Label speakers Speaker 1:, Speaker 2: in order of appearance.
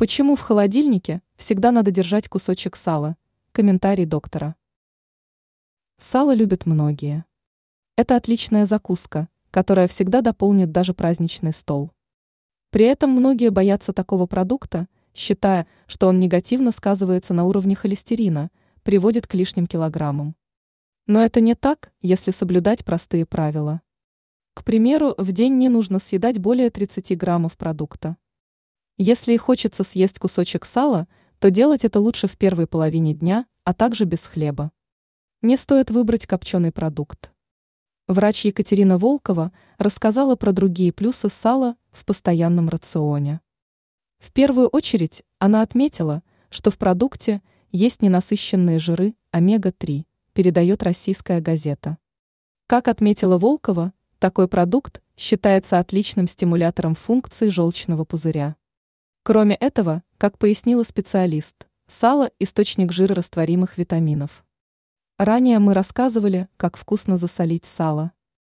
Speaker 1: Почему в холодильнике всегда надо держать кусочек сала? Комментарий доктора. Сало любят многие. Это отличная закуска, которая всегда дополнит даже праздничный стол. При этом многие боятся такого продукта, считая, что он негативно сказывается на уровне холестерина, приводит к лишним килограммам. Но это не так, если соблюдать простые правила. К примеру, в день не нужно съедать более 30 граммов продукта. Если и хочется съесть кусочек сала, то делать это лучше в первой половине дня, а также без хлеба. Не стоит выбрать копченый продукт. Врач Екатерина Волкова рассказала про другие плюсы сала в постоянном рационе. В первую очередь она отметила, что в продукте есть ненасыщенные жиры омега-3, передает российская газета. Как отметила Волкова, такой продукт считается отличным стимулятором функции желчного пузыря. Кроме этого, как пояснила специалист, сало – источник жирорастворимых витаминов. Ранее мы рассказывали, как вкусно засолить сало.